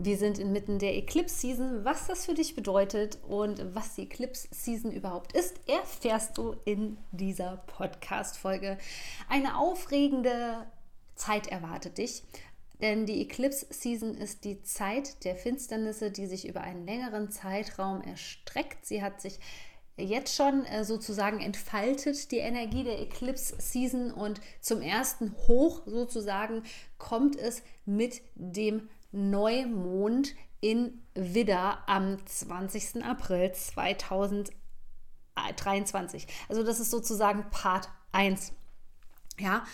Wir sind inmitten der Eclipse Season. Was das für dich bedeutet und was die Eclipse Season überhaupt ist, erfährst du in dieser Podcast-Folge. Eine aufregende Zeit erwartet dich. Denn die Eclipse Season ist die Zeit der Finsternisse, die sich über einen längeren Zeitraum erstreckt. Sie hat sich jetzt schon äh, sozusagen entfaltet, die Energie der Eclipse Season. Und zum ersten Hoch sozusagen kommt es mit dem Neumond in Widder am 20. April 2023. Also das ist sozusagen Part 1. Ja,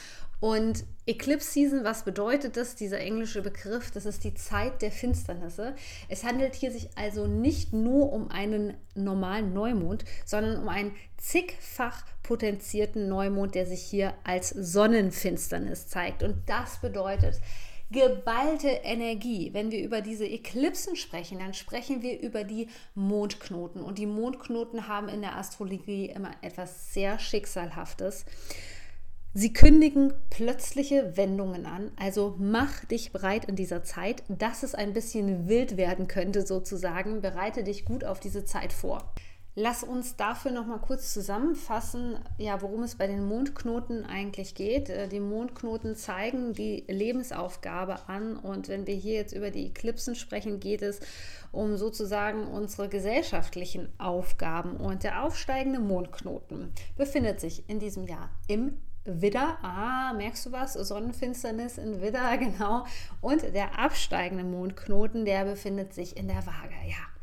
und Eclipse Season, was bedeutet das? Dieser englische Begriff, das ist die Zeit der Finsternisse. Es handelt hier sich also nicht nur um einen normalen Neumond, sondern um einen zigfach potenzierten Neumond, der sich hier als Sonnenfinsternis zeigt. Und das bedeutet, geballte Energie. Wenn wir über diese Eklipsen sprechen, dann sprechen wir über die Mondknoten. Und die Mondknoten haben in der Astrologie immer etwas sehr Schicksalhaftes. Sie kündigen plötzliche Wendungen an, also mach dich bereit in dieser Zeit, dass es ein bisschen wild werden könnte sozusagen. Bereite dich gut auf diese Zeit vor. Lass uns dafür noch mal kurz zusammenfassen, ja, worum es bei den Mondknoten eigentlich geht. Äh, die Mondknoten zeigen die Lebensaufgabe an und wenn wir hier jetzt über die Eklipsen sprechen, geht es um sozusagen unsere gesellschaftlichen Aufgaben und der aufsteigende Mondknoten befindet sich in diesem Jahr im Widder, ah, merkst du was? Sonnenfinsternis in Widder, genau. Und der absteigende Mondknoten, der befindet sich in der Waage, ja.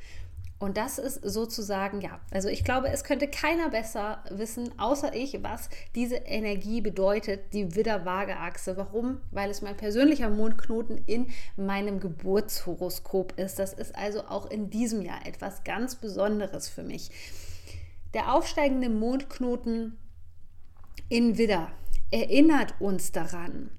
Und das ist sozusagen, ja, also ich glaube, es könnte keiner besser wissen, außer ich, was diese Energie bedeutet, die Widder-Waage-Achse. Warum? Weil es mein persönlicher Mondknoten in meinem Geburtshoroskop ist. Das ist also auch in diesem Jahr etwas ganz Besonderes für mich. Der aufsteigende Mondknoten in Widder erinnert uns daran,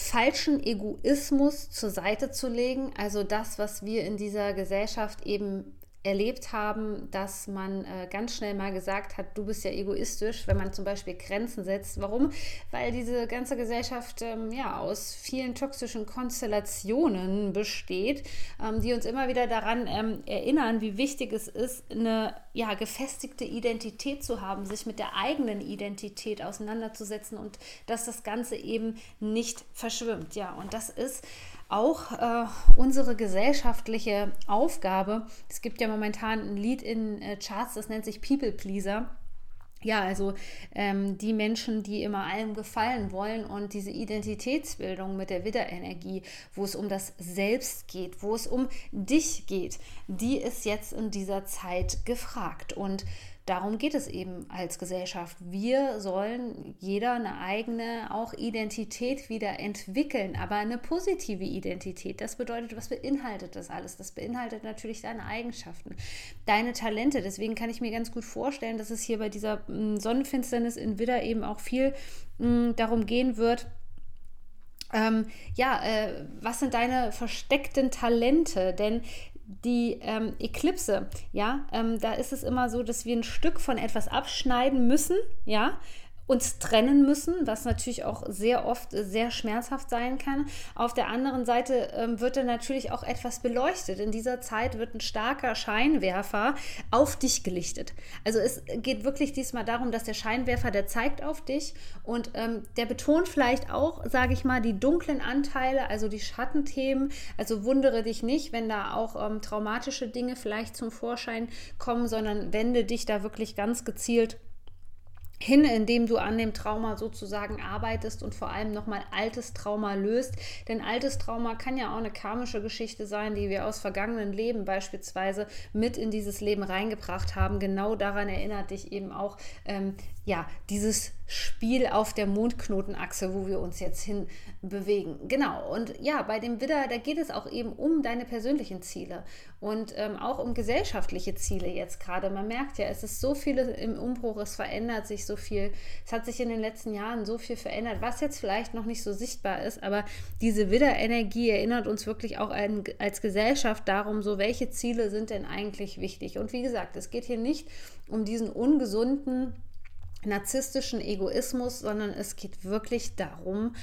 falschen Egoismus zur Seite zu legen, also das, was wir in dieser Gesellschaft eben erlebt haben, dass man äh, ganz schnell mal gesagt hat, du bist ja egoistisch, wenn man zum Beispiel Grenzen setzt. Warum? Weil diese ganze Gesellschaft ähm, ja aus vielen toxischen Konstellationen besteht, ähm, die uns immer wieder daran ähm, erinnern, wie wichtig es ist, eine ja, gefestigte Identität zu haben, sich mit der eigenen Identität auseinanderzusetzen und dass das Ganze eben nicht verschwimmt. Ja, und das ist auch äh, unsere gesellschaftliche Aufgabe. Es gibt ja momentan ein Lied in äh, Charts, das nennt sich People Pleaser. Ja, also ähm, die Menschen, die immer allem gefallen wollen und diese Identitätsbildung mit der Widderenergie, wo es um das Selbst geht, wo es um dich geht, die ist jetzt in dieser Zeit gefragt. Und darum geht es eben als Gesellschaft. Wir sollen jeder eine eigene auch Identität wieder entwickeln, aber eine positive Identität. Das bedeutet, was beinhaltet das alles? Das beinhaltet natürlich deine Eigenschaften, deine Talente. Deswegen kann ich mir ganz gut vorstellen, dass es hier bei dieser mm, Sonnenfinsternis in Widder eben auch viel mm, darum gehen wird, ähm, ja, äh, was sind deine versteckten Talente? Denn die ähm, Eklipse, ja, ähm, da ist es immer so, dass wir ein Stück von etwas abschneiden müssen, ja, uns trennen müssen, was natürlich auch sehr oft sehr schmerzhaft sein kann. Auf der anderen Seite ähm, wird dann natürlich auch etwas beleuchtet. In dieser Zeit wird ein starker Scheinwerfer auf dich gelichtet. Also es geht wirklich diesmal darum, dass der Scheinwerfer, der zeigt auf dich und ähm, der betont vielleicht auch, sage ich mal, die dunklen Anteile, also die Schattenthemen. Also wundere dich nicht, wenn da auch ähm, traumatische Dinge vielleicht zum Vorschein kommen, sondern wende dich da wirklich ganz gezielt hin, indem du an dem Trauma sozusagen arbeitest und vor allem nochmal altes Trauma löst. Denn altes Trauma kann ja auch eine karmische Geschichte sein, die wir aus vergangenen Leben beispielsweise mit in dieses Leben reingebracht haben. Genau daran erinnert dich eben auch ähm, ja, dieses Spiel auf der Mondknotenachse, wo wir uns jetzt hin bewegen. Genau. Und ja, bei dem Widder, da geht es auch eben um deine persönlichen Ziele und ähm, auch um gesellschaftliche Ziele jetzt gerade. Man merkt ja, es ist so viel im Umbruch, es verändert sich so viel. Es hat sich in den letzten Jahren so viel verändert, was jetzt vielleicht noch nicht so sichtbar ist, aber diese Widder-Energie erinnert uns wirklich auch ein, als Gesellschaft darum, so welche Ziele sind denn eigentlich wichtig. Und wie gesagt, es geht hier nicht um diesen ungesunden, narzisstischen Egoismus, sondern es geht wirklich darum,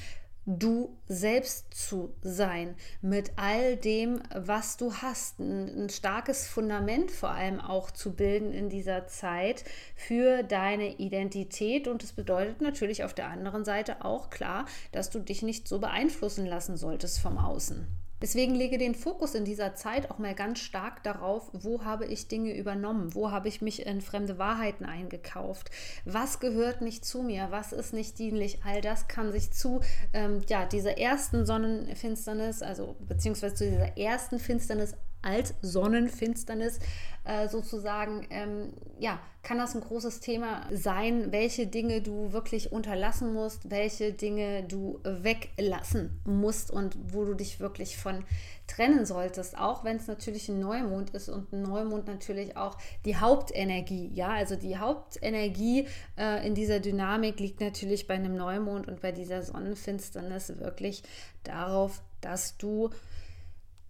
du selbst zu sein, mit all dem, was du hast. Ein, ein, starkes Fundament vor allem auch zu bilden in dieser Zeit für deine Identität. Und es bedeutet natürlich auf der anderen Seite auch klar, dass du dich nicht so beeinflussen lassen solltest vom Außen. Deswegen lege den Fokus in dieser Zeit auch mal ganz stark darauf, wo habe ich Dinge übernommen, wo habe ich mich in fremde Wahrheiten eingekauft, was gehört nicht zu mir, was ist nicht dienlich. All das kann sich zu ähm, ja, dieser ersten Sonnenfinsternis, also beziehungsweise zu dieser ersten Finsternis als Sonnenfinsternis äh, sozusagen, ähm, ja, kann das ein großes Thema sein, welche Dinge du wirklich unterlassen musst, welche Dinge du weglassen musst und wo du dich wirklich von trennen solltest, auch wenn es natürlich ein Neumond ist und ein Neumond natürlich auch die Hauptenergie, ja, also die Hauptenergie äh, in dieser Dynamik liegt natürlich bei einem Neumond und bei dieser Sonnenfinsternis wirklich darauf, dass du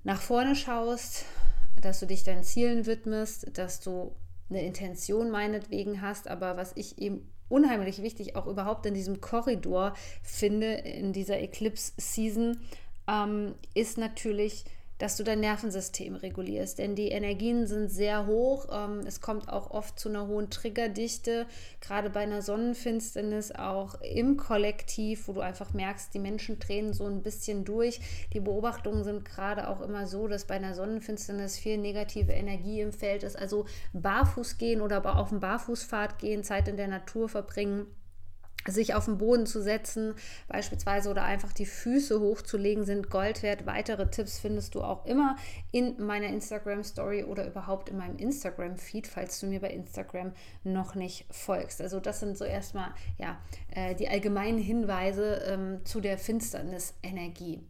nach vorne schaust, dass du dich deinen Zielen widmest, dass du eine Intention meinetwegen hast, aber was ich eben unheimlich wichtig auch überhaupt in diesem Korridor finde, in dieser Eclipse-Season, ähm, ist natürlich dass du dein Nervensystem regulierst. Denn die Energien sind sehr hoch. Ähm, es kommt auch oft zu einer hohen Triggerdichte, gerade bei einer Sonnenfinsternis auch im Kollektiv, wo du einfach merkst, die Menschen drehen so ein bisschen durch. Die Beobachtungen sind gerade auch immer so, dass bei einer Sonnenfinsternis viel negative Energie im Feld ist. Also barfuß gehen oder auf dem Barfußpfad gehen, Zeit in der Natur verbringen sich auf den Boden zu setzen, beispielsweise oder einfach die Füße hochzulegen, sind Gold wert. Weitere Tipps findest du auch immer in meiner Instagram Story oder überhaupt in meinem Instagram Feed, falls du mir bei Instagram noch nicht folgst. Also das sind so erstmal ja äh, die allgemeinen Hinweise ähm, zu der Finsternisenergie.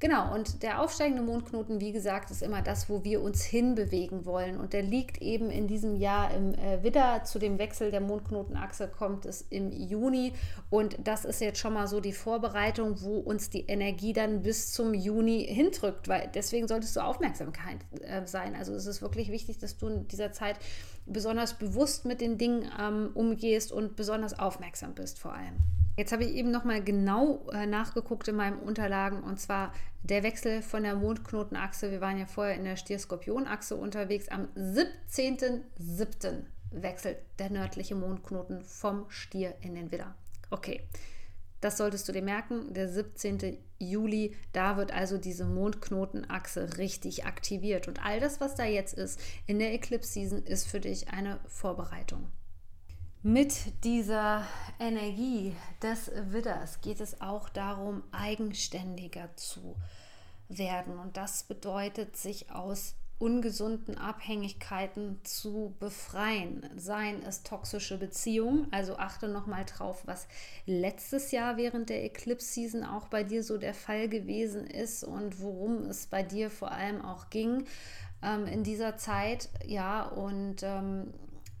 Genau, und der aufsteigende Mondknoten, wie gesagt, ist immer das, wo wir uns hinbewegen wollen. Und der liegt eben in diesem Jahr im äh, Widder. Zu dem Wechsel der Mondknotenachse kommt es im Juni. Und das ist jetzt schon mal so die Vorbereitung, wo uns die Energie dann bis zum Juni hindrückt. Weil deswegen solltest du Aufmerksamkeit äh, sein. Also es ist wirklich wichtig, dass du in dieser Zeit besonders bewusst mit den Dingen ähm, umgehst und besonders aufmerksam bist vor allem. Jetzt habe ich eben nochmal genau äh, nachgeguckt in meinen Unterlagen und zwar der Wechsel von der Mondknotenachse. Wir waren ja vorher in der Stier-Skorpion-Achse unterwegs. Am 17.07. wechselt der nördliche Mondknoten vom Stier in den Widder. Okay, das solltest du dir merken. Der 17. Juli, da wird also diese Mondknotenachse richtig aktiviert. Und all das, was da jetzt ist in der Eclipse-Season, ist für dich eine Vorbereitung. Mit dieser Energie des Widders geht es auch darum, eigenständiger zu werden. Und das bedeutet, sich aus ungesunden Abhängigkeiten zu befreien. Seien es toxische Beziehungen, also achte nochmal drauf, was letztes Jahr während der Eclipse-Season auch bei dir so der Fall gewesen ist und worum es bei dir vor allem auch ging ähm, in dieser Zeit. Ja, und ähm,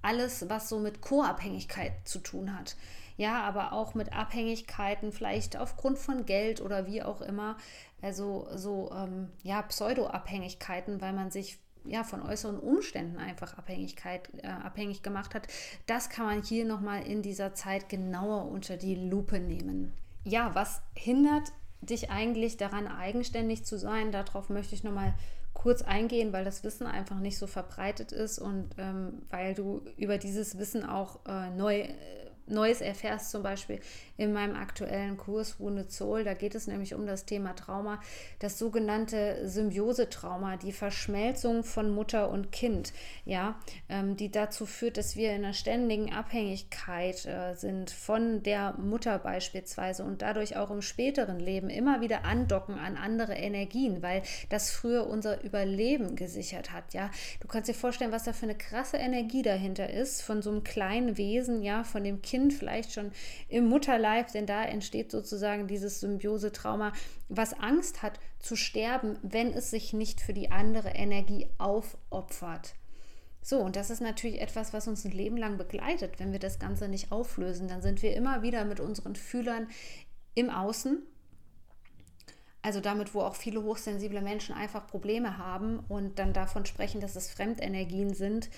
alles, was so mit Co-Abhängigkeit zu tun hat. Ja, aber auch mit Abhängigkeiten, vielleicht aufgrund von Geld oder wie auch immer. Also so ähm, ja, Pseudo-Abhängigkeiten, weil man sich ja, von äußeren Umständen einfach Abhängigkeit, äh, abhängig gemacht hat. Das kann man hier nochmal in dieser Zeit genauer unter die Lupe nehmen. Ja, was hindert dich eigentlich daran, eigenständig zu sein? Darauf möchte ich nochmal kurz eingehen, weil das Wissen einfach nicht so verbreitet ist und ähm, weil du über dieses Wissen auch äh, neu äh, Neues erfährst, zum Beispiel in meinem aktuellen Kurs Wounded Soul. Da geht es nämlich um das Thema Trauma, das sogenannte Symbiosetrauma, die Verschmelzung von Mutter und Kind, ja, ähm, die dazu führt, dass wir in einer ständigen Abhängigkeit äh, sind von der Mutter beispielsweise und dadurch auch im späteren Leben immer wieder andocken an andere Energien, weil das früher unser Überleben gesichert hat, ja. Du kannst dir vorstellen, was da für eine krasse Energie dahinter ist, von so einem kleinen Wesen, ja, von dem Kind vielleicht schon im Mutterleib Mutterleib, denn da entsteht sozusagen dieses Symbiose-Trauma, was Angst hat zu sterben, wenn es sich nicht für die andere Energie aufopfert. So, und das ist natürlich etwas, was uns ein Leben lang begleitet. Wenn wir das Ganze nicht auflösen, dann sind wir immer wieder mit unseren Fühlern im Außen. Also damit, wo auch viele hochsensible Menschen einfach Probleme haben und dann davon sprechen, dass es Fremdenergien sind,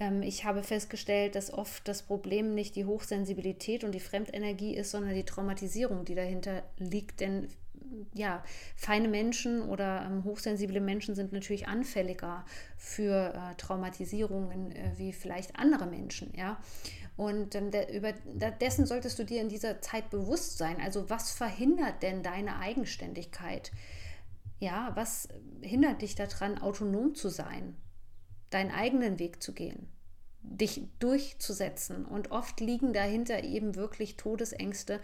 ähm, ich habe festgestellt, dass oft das Problem nicht die Hochsensibilität und die Fremdenergie ist, sondern die Traumatisierung, die dahinter liegt. Denn ja, feine Menschen oder ähm, hochsensible Menschen sind natürlich anfälliger für äh, Traumatisierungen äh, wie vielleicht andere Menschen, ja. Und ähm, der, über, dessen solltest du dir in dieser Zeit bewusst sein. Also was verhindert denn deine Eigenständigkeit? Ja, was hindert dich daran, autonom zu sein? deinen eigenen Weg zu gehen, dich durchzusetzen. Und oft liegen dahinter eben wirklich Todesängste,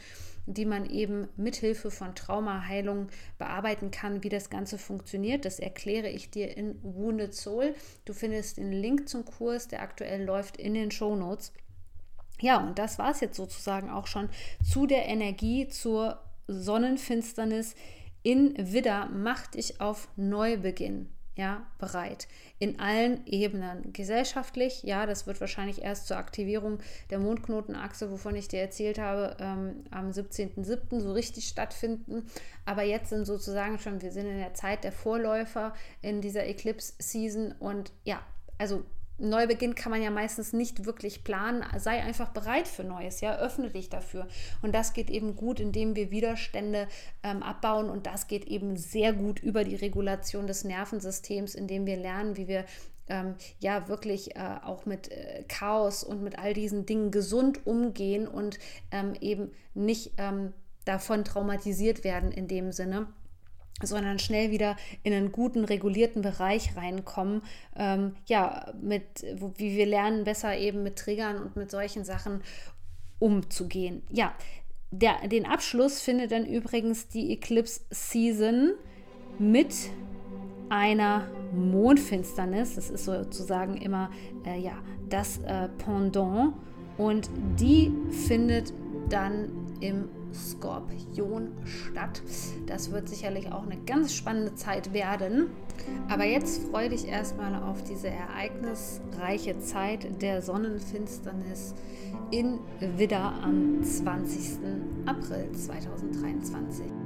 die man eben mithilfe von Traumaheilung bearbeiten kann, wie das Ganze funktioniert. Das erkläre ich dir in Wounded Soul. Du findest den Link zum Kurs, der aktuell läuft, in den Show Notes. Ja, und das war es jetzt sozusagen auch schon zu der Energie, zur Sonnenfinsternis in Widder. Mach dich auf Neubeginn ja, bereit. In allen Ebenen. Gesellschaftlich, ja, das wird wahrscheinlich erst zur Aktivierung der Mondknotenachse, wovon ich dir erzählt habe, ähm, am 17.07. so richtig stattfinden. Aber jetzt sind sozusagen schon, wir sind in der Zeit der Vorläufer in dieser Eclipse-Season und ja, also Neubeginn kann man ja meistens nicht wirklich planen. Sei einfach bereit für Neues, ja, öffne dich dafür. Und das geht eben gut, indem wir Widerstände ähm, abbauen. Und das geht eben sehr gut über die Regulation des Nervensystems, indem wir lernen, wie wir ähm, ja wirklich äh, auch mit äh, Chaos und mit all diesen Dingen gesund umgehen und ähm, eben nicht ähm, davon traumatisiert werden in dem Sinne sondern schnell wieder in einen guten, regulierten Bereich reinkommen. Ähm, ja, mit, wie wir lernen, besser eben mit Triggern und mit solchen Sachen umzugehen. Ja, der, den Abschluss findet dann übrigens die Eclipse Season mit einer Mondfinsternis. Das ist sozusagen immer äh, ja, das äh, Pendant. Und die findet dann im Skorpion statt. Das wird sicherlich auch eine ganz spannende Zeit werden. Aber jetzt freue dich erstmal auf diese ereignisreiche Zeit der Sonnenfinsternis in Widder am 20. April 2023.